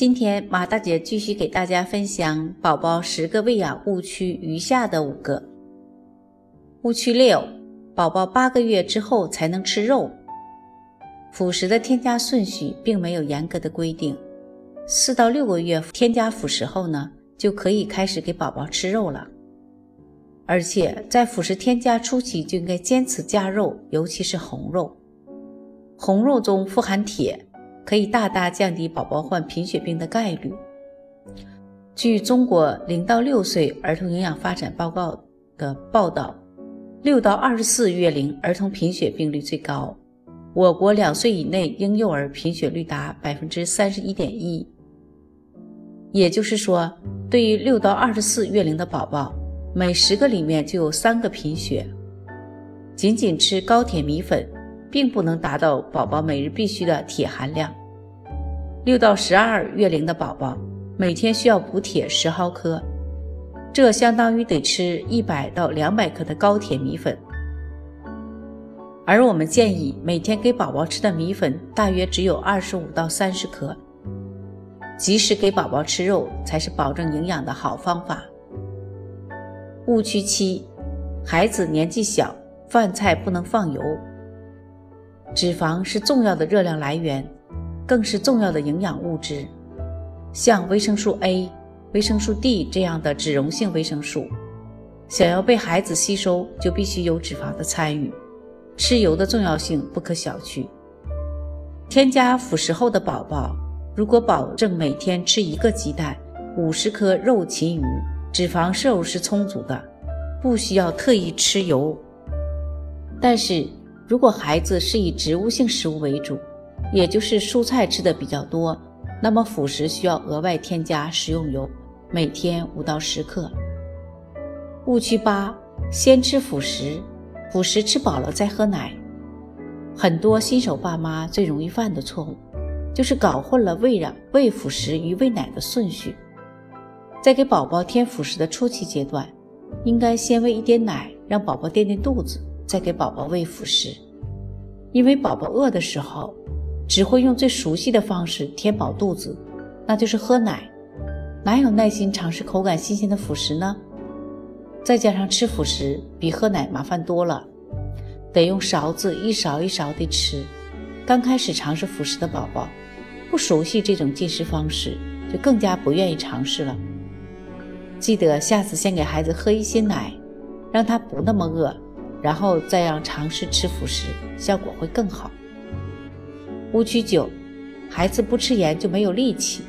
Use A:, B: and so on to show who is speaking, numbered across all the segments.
A: 今天马大姐继续给大家分享宝宝十个喂养误区余下的五个误区六：宝宝八个月之后才能吃肉。辅食的添加顺序并没有严格的规定，四到六个月添加辅食后呢，就可以开始给宝宝吃肉了。而且在辅食添加初期就应该坚持加肉，尤其是红肉。红肉中富含铁。可以大大降低宝宝患贫血病的概率。据中国零到六岁儿童营养发展报告的报道，六到二十四月龄儿童贫血病率最高。我国两岁以内婴幼儿贫血率达百分之三十一点一。也就是说，对于六到二十四月龄的宝宝，每十个里面就有三个贫血。仅仅吃高铁米粉。并不能达到宝宝每日必须的铁含量。六到十二月龄的宝宝每天需要补铁十毫克，这相当于得吃一百到两百克的高铁米粉。而我们建议每天给宝宝吃的米粉大约只有二十五到三十克。及时给宝宝吃肉才是保证营养的好方法。误区七：孩子年纪小，饭菜不能放油。脂肪是重要的热量来源，更是重要的营养物质。像维生素 A、维生素 D 这样的脂溶性维生素，想要被孩子吸收，就必须有脂肪的参与。吃油的重要性不可小觑。添加辅食后的宝宝，如果保证每天吃一个鸡蛋、五十克肉禽鱼，脂肪摄入是充足的，不需要特意吃油。但是，如果孩子是以植物性食物为主，也就是蔬菜吃的比较多，那么辅食需要额外添加食用油，每天五到十克。误区八：先吃辅食，辅食吃饱了再喝奶。很多新手爸妈最容易犯的错误，就是搞混了喂养喂辅食与喂奶的顺序。在给宝宝添辅食的初期阶段，应该先喂一点奶，让宝宝垫垫肚子。再给宝宝喂辅食，因为宝宝饿的时候，只会用最熟悉的方式填饱肚子，那就是喝奶，哪有耐心尝试口感新鲜的辅食呢？再加上吃辅食比喝奶麻烦多了，得用勺子一勺一勺地吃。刚开始尝试辅食的宝宝，不熟悉这种进食方式，就更加不愿意尝试了。记得下次先给孩子喝一些奶，让他不那么饿。然后再让尝试吃辅食，效果会更好。误区九：孩子不吃盐就没有力气。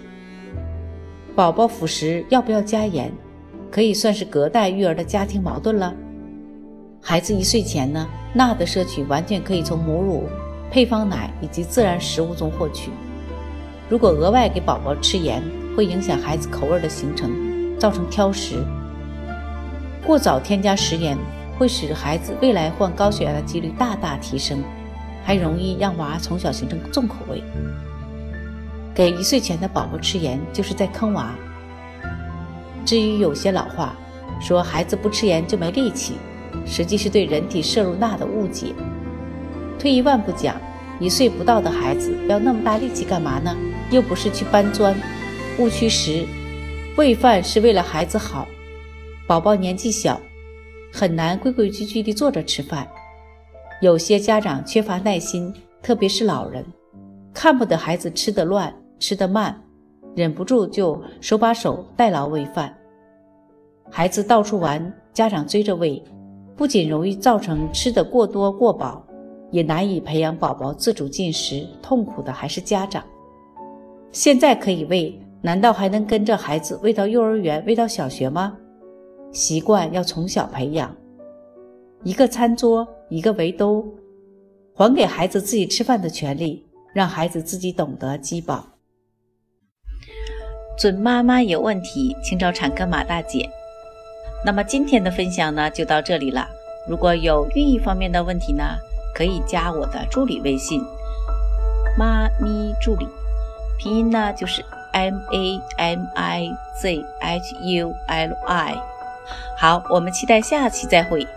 A: 宝宝辅食要不要加盐，可以算是隔代育儿的家庭矛盾了。孩子一岁前呢，钠的摄取完全可以从母乳、配方奶以及自然食物中获取。如果额外给宝宝吃盐，会影响孩子口味的形成，造成挑食。过早添加食盐。会使孩子未来患高血压的几率大大提升，还容易让娃从小形成重口味。给一岁前的宝宝吃盐，就是在坑娃。至于有些老话说孩子不吃盐就没力气，实际是对人体摄入钠的误解。退一万步讲，一岁不到的孩子要那么大力气干嘛呢？又不是去搬砖。误区十：喂饭是为了孩子好，宝宝年纪小。很难规规矩矩地坐着吃饭，有些家长缺乏耐心，特别是老人，看不得孩子吃得乱、吃得慢，忍不住就手把手代劳喂饭。孩子到处玩，家长追着喂，不仅容易造成吃得过多过饱，也难以培养宝宝自主进食。痛苦的还是家长。现在可以喂，难道还能跟着孩子喂到幼儿园、喂到小学吗？习惯要从小培养，一个餐桌，一个围兜，还给孩子自己吃饭的权利，让孩子自己懂得饥饱。准妈妈有问题，请找产科马大姐。那么今天的分享呢，就到这里了。如果有孕育方面的问题呢，可以加我的助理微信“妈咪助理”，拼音呢就是 M A M I Z H U L I。好，我们期待下期再会。